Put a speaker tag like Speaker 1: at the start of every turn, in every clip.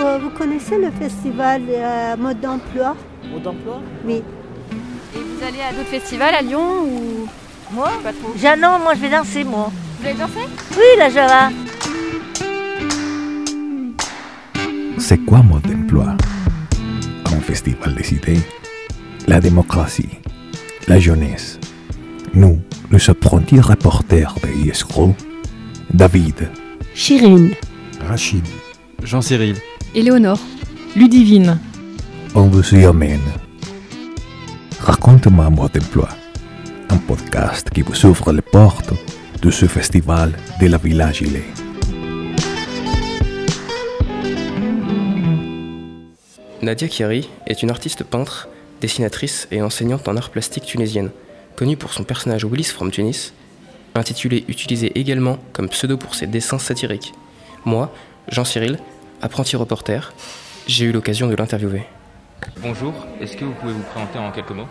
Speaker 1: Euh, Vous connaissez le festival euh, Mode d'emploi?
Speaker 2: Mode d'emploi?
Speaker 1: Oui.
Speaker 3: Et vous allez à d'autres festivals à Lyon ou?
Speaker 4: Moi?
Speaker 3: Pas trop
Speaker 4: Jeannon, moi je vais danser, moi.
Speaker 3: Vous avez dansé
Speaker 4: Oui, la Java.
Speaker 5: C'est quoi mode d'emploi? Un festival des idées, la démocratie, la jeunesse. Nous, les apprentis reporters de ISRO, David,
Speaker 1: Chirine.
Speaker 5: Rachid,
Speaker 6: Jean-Cyril.
Speaker 7: Éléonore. Ludivine.
Speaker 5: on vous y amène. Raconte-moi mode d'emploi, un podcast qui vous ouvre les portes de ce festival de la Villa Gilet.
Speaker 8: Nadia Kiari est une artiste peintre, dessinatrice et enseignante en art plastique tunisienne, connue pour son personnage Willis from Tunis, intitulé utilisé également comme pseudo pour ses dessins satiriques. Moi, Jean-Cyril, apprenti reporter, j'ai eu l'occasion de l'interviewer.
Speaker 6: Bonjour, est-ce que vous pouvez vous présenter en quelques mots?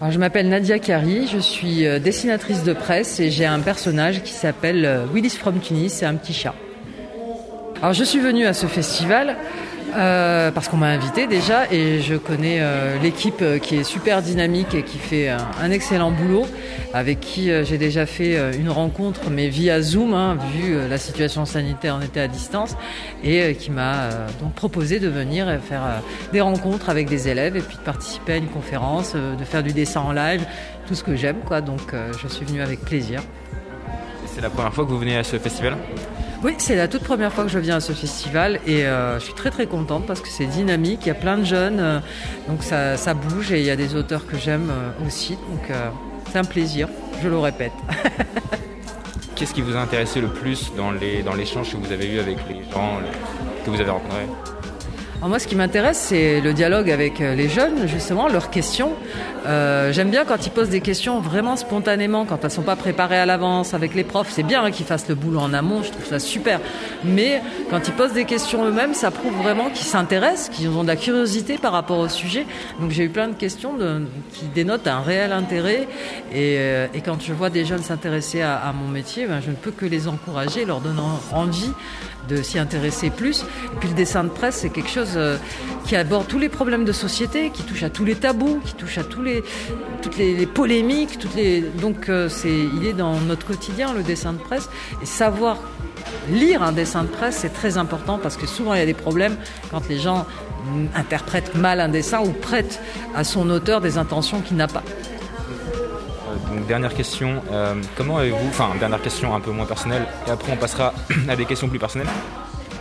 Speaker 9: Alors, je m'appelle Nadia Kari, je suis euh, dessinatrice de presse et j'ai un personnage qui s'appelle euh, Willis from Tunis, c'est un petit chat. Alors je suis venue à ce festival euh, parce qu'on m'a invité déjà et je connais euh, l'équipe euh, qui est super dynamique et qui fait un, excellent boulot, avec qui j'ai déjà fait une rencontre mais via Zoom, hein, vu la situation sanitaire, on était à distance, et qui m'a donc proposé de venir faire des rencontres avec des élèves et puis de participer à une conférence, de faire du dessin en live, tout ce que j'aime quoi. Donc je suis venue avec plaisir.
Speaker 6: C'est la première fois que vous venez à ce festival?
Speaker 9: Oui, c'est la toute première fois que je viens à ce festival et euh, je suis très très contente parce que c'est dynamique, il y a plein de jeunes, euh, donc ça, bouge et il y a des auteurs que j'aime euh, aussi, donc c'est un plaisir, je le répète.
Speaker 6: Qu'est-ce qui vous a intéressé le plus dans l'échange que vous avez eu avec les gens que vous avez rencontrés?
Speaker 9: Moi, ce qui m'intéresse, c'est le dialogue avec euh, les jeunes, justement, leurs questions. Euh, J'aime bien quand ils posent des questions vraiment spontanément, quand elles sont pas préparées à l'avance avec les profs. C'est bien hein, qu'ils fassent le boulot en amont, je trouve ça super. Mais quand ils posent des questions eux-mêmes, ça prouve vraiment qu'ils s'intéressent, qu'ils ont de la curiosité par rapport au sujet. Donc j'ai eu plein de questions qui dénotent un réel intérêt. Et, euh, et quand je vois des jeunes s'intéresser à, à mon métier, ben, je ne peux que les encourager, leur donnant envie de s'y intéresser plus. Et puis le dessin de presse, c'est quelque chose euh, qui aborde tous les problèmes de société, qui touche à tous les tabous, qui touche à tous les, toutes les, polémiques, toutes les. Donc euh, c'est, il est dans notre quotidien le dessin de presse et savoir lire un dessin de presse, c'est très important parce que souvent il y a des problèmes quand les gens interprètent mal un dessin ou prêtent à son auteur des intentions qu'il n'a pas.
Speaker 6: Euh, dernière question, comment avez-vous, enfin dernière question un peu moins personnelle, et après on passera à des questions plus personnelles.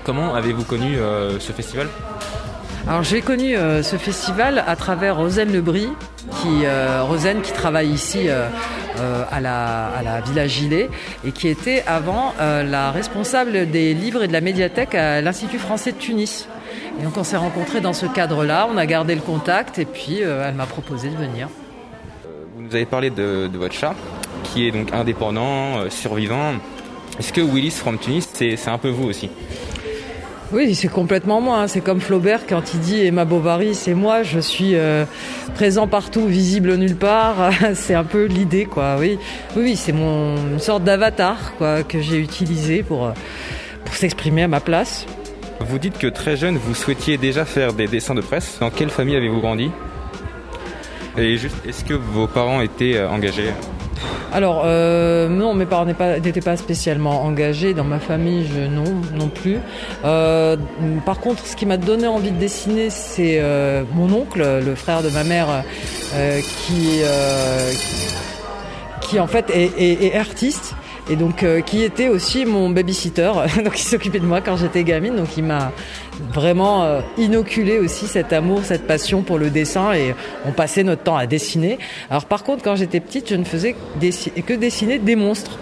Speaker 6: Comment avez-vous connu euh, ce festival?
Speaker 9: Alors j'ai connu euh, ce festival à travers Rosane Lebris, qui euh, Rosane qui travaille ici euh, euh, à, la, à la Villa Gilet et qui était avant euh, la responsable des livres et de la médiathèque à l'Institut français de Tunis. Et donc on s'est rencontrés dans ce cadre-là, on a gardé le contact et puis euh, elle m'a proposé de venir.
Speaker 6: Vous nous avez parlé de, de votre chat, qui est donc indépendant, euh, survivant. Est-ce que Willis from Tunis, c'est c'est un peu vous aussi?
Speaker 9: Oui, c'est complètement moi. hein. C'est comme Flaubert quand il dit Emma Bovary, c'est moi. Je suis euh, présent partout, visible nulle part. c'est un peu l'idée, quoi. Oui, oui, c'est mon une sorte d'avatar, quoi, que j'ai utilisé pour euh, pour s'exprimer à ma place.
Speaker 6: Vous dites que très jeune, vous souhaitiez déjà faire des dessins de presse. Dans quelle famille avez-vous grandi? Et juste, est-ce que vos parents étaient euh, engagés?
Speaker 9: Alors, euh, non, mes parents n'étaient pas, spécialement engagés. Dans ma famille, je, non, non plus. Euh, par contre, ce qui m'a donné envie de dessiner, c'est euh, mon oncle, le frère de ma mère, qui, qui, en fait est artiste. Et donc, euh, qui était aussi mon babysitter, donc il s'occupait de moi quand j'étais gamine, donc il m'a vraiment euh, inoculé aussi cet amour, cette passion pour le dessin, et on passait notre temps à dessiner. Alors par contre, quand j'étais petite, je ne faisais que dessiner des monstres.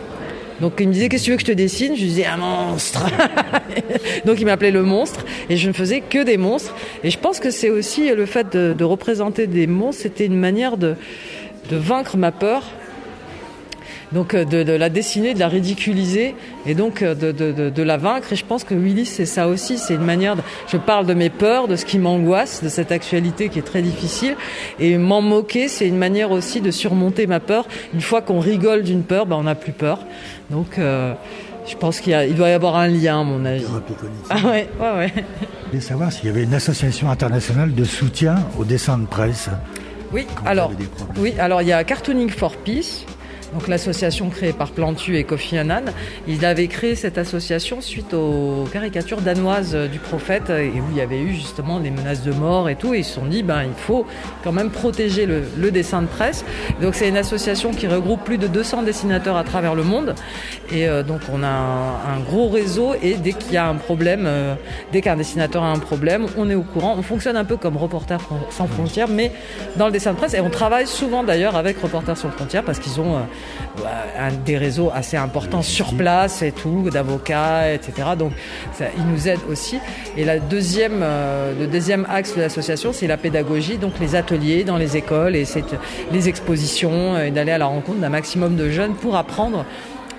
Speaker 9: Donc il me disait qu'est-ce que tu veux que je te dessine? Je lui disais un monstre. Donc il m'appelait le monstre et je ne faisais que des monstres. Et je pense que c'est aussi le fait de, de représenter des monstres, c'était une manière de, de vaincre ma peur. Donc euh, de, de la dessiner, de la ridiculiser et donc euh, de, de, de, de la vaincre. Et je pense que Willis c'est ça aussi, c'est une manière. De, je parle de mes peurs, de ce qui m'angoisse, de cette actualité qui est très difficile, et m'en moquer, c'est une manière aussi de surmonter ma peur. Une fois qu'on rigole d'une peur, ben on n'a plus peur. Donc euh, Je pense qu'il y a- il doit y avoir un lien, à mon avis. Ah ouais, ouais, ouais.
Speaker 2: Je voulais savoir s'il y avait une association internationale de soutien au dessin de presse.
Speaker 9: Oui,
Speaker 2: Quand
Speaker 9: alors, oui, alors il y a Cartooning for Peace. Donc l'association créée par Plantu et Kofi Annan, il avait créé cette association suite aux caricatures danoises du prophète et où il y avait eu justement des menaces de mort et tout. Et ils se sont dit, ben il faut quand même protéger le, le dessin de presse. Donc c'est une association qui regroupe plus de 200 dessinateurs à travers le monde. Et euh, donc on a un, un gros réseau et dès qu'il y a un problème, euh, dès qu'un dessinateur a un problème, on est au courant. On fonctionne un peu comme Reporters sans frontières, mais dans le dessin de presse. Et on travaille souvent d'ailleurs avec Reporters sans frontières parce qu'ils ont euh, un, des réseaux assez importants sur place et tout, d'avocats, etc. Donc ça, ils nous aident aussi. Et la deuxième, euh, le deuxième axe de l'association, c'est la pédagogie, donc les ateliers dans les écoles et les expositions et d'aller à la rencontre d'un maximum de jeunes pour apprendre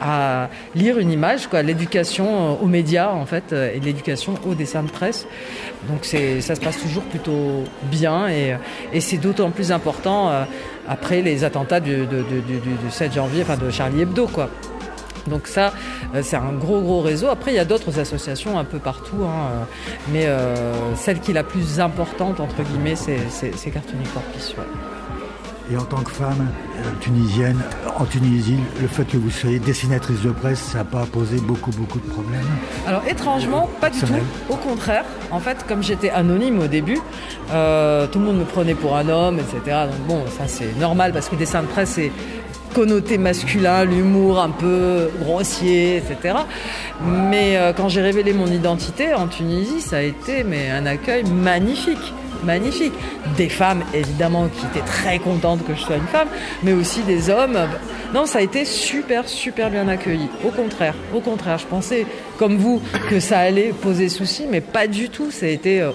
Speaker 9: à lire une image, quoi, l'éducation euh, aux médias en fait euh, et l'éducation au dessin de presse. Donc c'est, ça se passe toujours plutôt bien et, et c'est d'autant plus important euh, après les attentats du, de- de- du- du- du 7 janvier, enfin de Charlie Hebdo, quoi. Donc ça, euh, c'est un gros gros réseau. Après, il y a d'autres associations un peu partout, hein, euh, mais euh, celle qui est la plus importante entre guillemets, c'est, Cartooning Peace, ouais.
Speaker 2: Et en tant que femme euh, tunisienne, en Tunisie, le fait que vous soyez dessinatrice de presse, ça n'a pas posé beaucoup, beaucoup de problèmes
Speaker 9: Alors étrangement, pas du tout. Au contraire, en fait, comme j'étais anonyme au début, euh, tout le monde me prenait pour un homme, etc. Donc bon, ça c'est normal parce que le dessin de presse c'est connoté masculin, l'humour un peu grossier, etc. Mais euh, quand j'ai révélé mon identité en Tunisie, ça a été mais un accueil magnifique. Magnifique. Des femmes, évidemment, qui étaient très contentes que je sois une femme, mais aussi des hommes. Non, ça a été super, super bien accueilli. Au contraire, au contraire, je pensais, comme vous, que ça allait poser souci, mais pas du tout. Ça a été euh,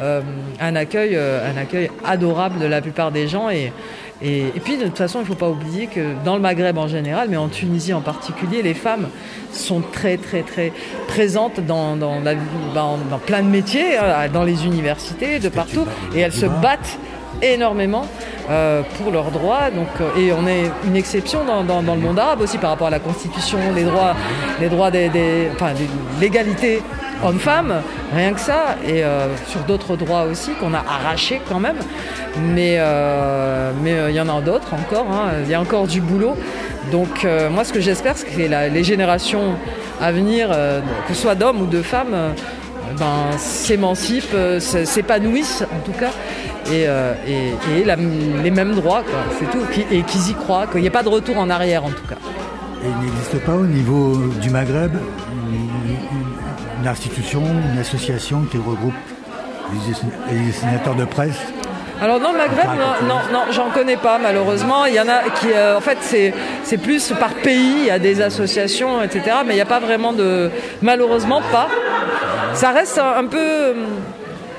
Speaker 9: euh, un accueil, euh, un accueil adorable de la plupart des gens et et, et puis de toute façon, il ne faut pas oublier que dans le Maghreb en général, mais en Tunisie en particulier, les femmes sont très très très présentes dans, dans, la- dans- dans plein de métiers, euh, dans les universités, de partout, et elles se battent énormément euh, pour leurs droits. Donc, euh, et on est une exception dans, dans- dans le monde arabe aussi par rapport à la constitution, les droits, les droits des, des- enfin, l'égalité homme-femme, rien que ça, et euh, sur d'autres droits aussi qu'on a arrachés quand même. Mais euh, mais euh, il y en a d'autres encore. hein. Il y a encore du boulot. Donc moi, ce que j'espère, c'est que les générations à venir, que ce soit d'hommes ou de femmes, ben, s'émancipent, s'épanouissent en tout cas, et, et, les mêmes droits. C'est tout. Et qu'ils y croient, qu'il n'y ait pas de retour en arrière en tout cas.
Speaker 2: Et il n'existe pas au niveau du Maghreb une, institution, une association qui regroupe les dessin- les dessinateurs de presse?
Speaker 9: Alors dans le Maghreb, non, non, non, j'en connais pas malheureusement. Il y en a qui, euh, en fait, c'est plus par pays. Il y a des associations, etc. Mais il n'y a pas vraiment de, malheureusement pas. Ça reste un, un peu hum,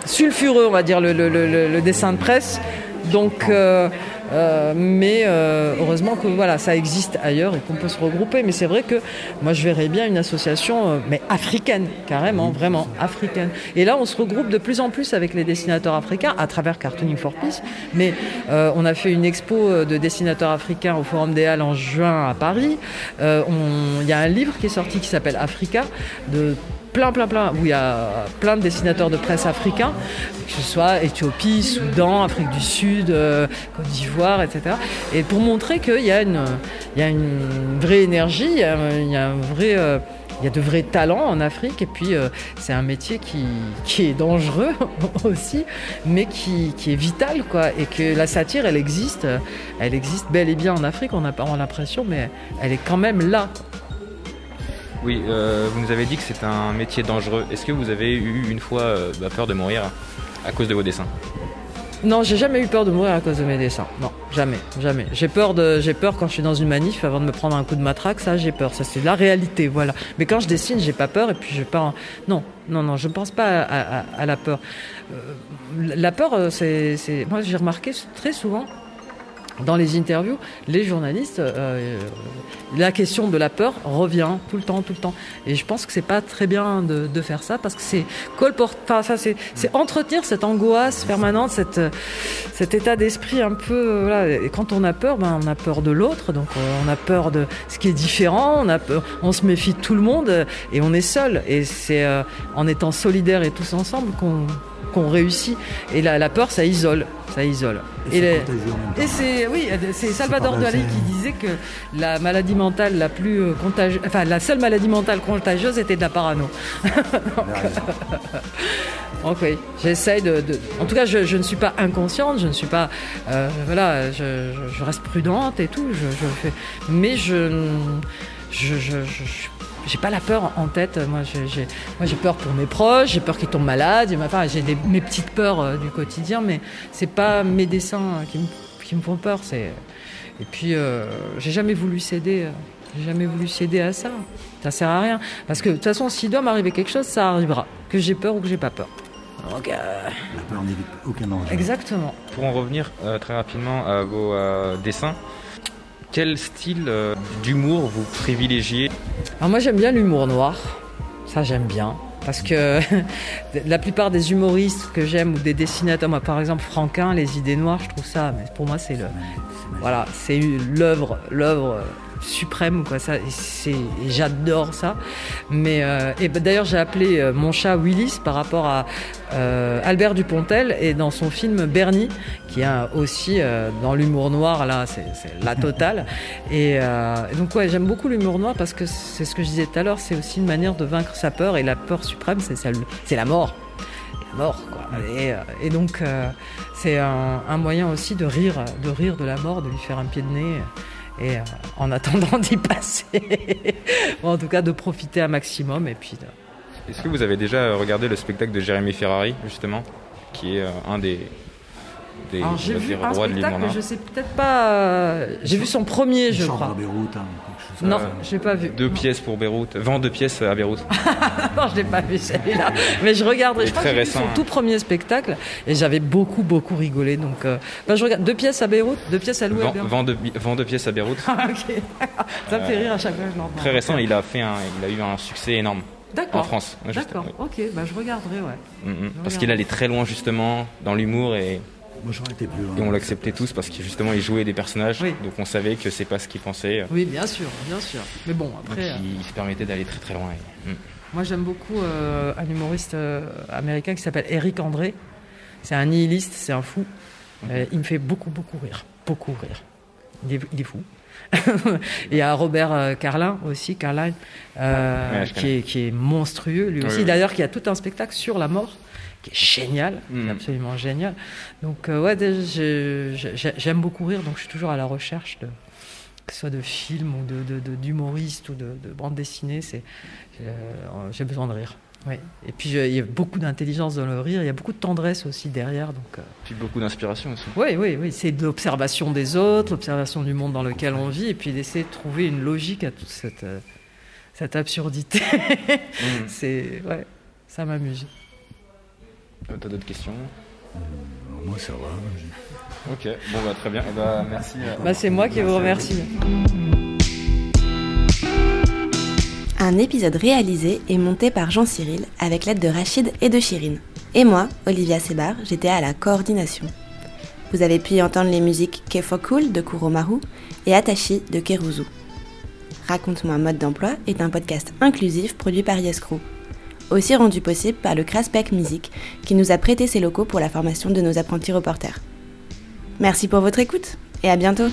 Speaker 9: sulfureux, on va dire, le, le- le- le dessin de presse. Donc, euh, euh, mais euh, heureusement que voilà, ça existe ailleurs et qu'on peut se regrouper. Mais c'est vrai que moi, je verrais bien une association, euh, mais africaine, carrément, vraiment africaine. Et là, on se regroupe de plus en plus avec les dessinateurs africains à travers Cartooning for Peace. Mais on a fait une expo de dessinateurs africains au Forum des Halles en juin à Paris. Il y a un livre qui est sorti qui s'appelle Africa de plein, plein, plein, où il y a plein de dessinateurs de presse africains, que ce soit Éthiopie, Soudan, Afrique du Sud, euh, Côte d'Ivoire, etc. Et pour montrer qu'il y a une, y a une vraie énergie, il y a, a un vrai, euh, il y a de vrais talents en Afrique, et puis euh, c'est un métier qui, qui est dangereux aussi, mais qui, qui est vital, quoi. Et que la satire, elle existe, elle existe bel et bien en Afrique, on n'a pas l'impression, mais elle est quand même là.
Speaker 6: Oui, euh, vous nous avez dit que c'est un métier dangereux. Est-ce que vous avez eu une fois euh, bah, peur de mourir à cause de vos dessins?
Speaker 9: Non, j'ai jamais eu peur de mourir à cause de mes dessins. Non, jamais, jamais. J'ai peur peur quand je suis dans une manif avant de me prendre un coup de matraque. Ça, j'ai peur. Ça, c'est la réalité, voilà. Mais quand je dessine, j'ai pas peur et puis je pas. Non, non, non, je ne pense pas à, la peur. Euh, la peur, c'est, moi, j'ai remarqué très souvent. Dans les interviews, les journalistes, euh, la question de la peur revient tout le temps, tout le temps. Et je pense que c'est pas très bien de, de, faire ça parce que c'est enfin, ça, c'est, entretenir cette angoisse permanente, cette, cet état d'esprit un peu. Voilà. Et quand on a peur, ben, on a peur de l'autre, donc on a peur de ce qui est différent, on, a peur, on se méfie de tout le monde et on est seul. Et c'est euh, en étant solidaires et tous ensemble qu'on qu'on réussit. Et la, la, peur, ça isole. Ça isole.
Speaker 2: Et,
Speaker 9: c'est oui, c'est Salvador Dali qui disait que la maladie mentale la plus euh, contagieuse, enfin la seule maladie mentale contagieuse était de la parano. Donc oui, j'essaye de, de, En tout cas, je, je, ne suis pas inconsciente, je ne suis pas, euh, voilà, je, je, je, reste prudente et tout. Je, fais, mais je, je, je, je, j'ai pas la peur en tête. Moi, j'ai, moi, j'ai peur pour mes proches, j'ai peur qu'ils tombent malades. Enfin, j'ai des, mes petites peurs euh, du quotidien, mais c'est pas mes dessins qui me, qui me font peur. C'est et puis, euh, j'ai jamais voulu céder. J'ai jamais voulu céder à ça. Ça sert à rien. Parce que de toute façon, s'il doit m'arriver quelque chose, ça arrivera. Que j'ai peur ou que j'ai pas peur. Donc, euh...
Speaker 2: La peur n'évite aucun danger.
Speaker 9: Exactement.
Speaker 6: Pour en revenir euh, très rapidement à vos euh, dessins, quel style euh, d'humour vous privilégiez?
Speaker 9: Alors moi j'aime bien l'humour noir, ça j'aime bien. Parce que la plupart des humoristes que j'aime ou des dessinateurs, moi par exemple Franquin, les idées noires, je trouve ça, mais pour moi c'est le, voilà, c'est l'œuvre, l'œuvre suprême quoi ça c'est j'adore ça. Mais euh, et d'ailleurs j'ai appelé euh, mon chat Willis par rapport à euh, Albert Dupontel et dans son film Bernie qui est aussi euh, dans l'humour noir là c'est la totale. Et, donc ouais j'aime beaucoup l'humour noir parce que c'est ce que je disais tout à l'heure c'est aussi une manière de vaincre sa peur et la peur suprême c'est celle c'est la mort. La mort quoi. Et, et donc c'est un, un, moyen aussi de rire de rire de la mort de lui faire un pied de nez et euh, en attendant d'y passer, en tout cas de profiter un maximum et puis.
Speaker 6: Est-ce que vous avez déjà regardé le spectacle de Jérémy Ferrari justement, qui est euh, un des des
Speaker 9: Alors, j'ai vu un
Speaker 6: de
Speaker 9: spectacle, mais je sais peut-être pas. Euh, j'ai vu son premier, je crois.
Speaker 2: À Beyrouth, hein,
Speaker 9: non, euh, je l'ai pas vu.
Speaker 6: Deux pièces pour Beyrouth, vend deux pièces à Beyrouth.
Speaker 9: non, je l'ai pas vu celui-là, mais je regarderai. Je crois que j'ai vu son
Speaker 6: hein.
Speaker 9: tout premier spectacle et j'avais beaucoup beaucoup rigolé. Donc, euh, ben, je regarde deux pièces à Beyrouth, deux pièces à louer.
Speaker 6: Vend, vend, deux, vend deux pièces à Beyrouth.
Speaker 9: ok, ça me fait rire à chaque fois que je l'entends.
Speaker 6: Très récent, il a fait un, il a eu un succès énorme. En France.
Speaker 9: D'accord. Ok, bah, je regarderai, ouais.
Speaker 6: Mm -hmm. Parce qu'il allait très loin justement dans l'humour et.
Speaker 2: Moi, j'aurais été plus loin.
Speaker 6: Et on l'acceptait tous parce que justement il jouait des personnages,
Speaker 9: Oui.
Speaker 6: donc on savait que c'est pas ce qu'il pensait.
Speaker 9: Oui, bien sûr, bien sûr. Mais bon, après.
Speaker 6: Donc, il, il se permettait d'aller très très loin. et- mm.
Speaker 9: Moi, j'aime beaucoup euh, un humoriste euh, américain qui s'appelle Eric André. C'est un nihiliste, c'est un fou. Euh, il me fait beaucoup, beaucoup rire. Beaucoup rire. Il est, il est fou. Et il y a Robert Carlin aussi, Carlin, euh,
Speaker 6: Ouais,
Speaker 9: qui, est, qui est monstrueux lui
Speaker 6: Oui,
Speaker 9: aussi.
Speaker 6: oui.
Speaker 9: D'ailleurs, qui a tout un spectacle sur la mort, qui est génial, qui est
Speaker 6: Mm.
Speaker 9: absolument génial. Donc, euh, ouais, j'aime beaucoup rire, donc je suis toujours à la recherche de que ce soit de films ou de, d'humoristes ou de, de bandes dessinées, c'est, euh, j'ai besoin de rire. Oui. Et puis il y a beaucoup d'intelligence dans le rire, il y a beaucoup de tendresse aussi derrière. Donc, euh,
Speaker 6: Puis beaucoup d'inspiration aussi.
Speaker 9: oui, oui, oui, c'est de l'observation des autres, l'observation du monde dans lequel on vit, et puis d'essayer de trouver une logique à toute cette, euh, cette absurdité.
Speaker 6: Mm.
Speaker 9: c'est, ouais, ça m'amuse.
Speaker 6: Euh, T'as d'autres questions
Speaker 2: Moi, ça va.
Speaker 6: Ok, bon bah très bien. Eh bah, merci. euh,
Speaker 9: Bah, c'est moi qui vous remercie.
Speaker 10: Un épisode réalisé et monté par Jean-Cyril avec l'aide de Rachid et de Chirine. Et moi, Olivia Sebar, j'étais à la coordination. Vous avez pu y entendre les musiques Kefo Cool de Kuromaru et Atashi de Keruzu. Raconte-moi mode d'emploi est un podcast inclusif produit par Yescrew. Aussi rendu possible par le Craspec Music qui nous a prêté ses locaux pour la formation de nos apprentis reporters. Merci pour votre écoute et à bientôt!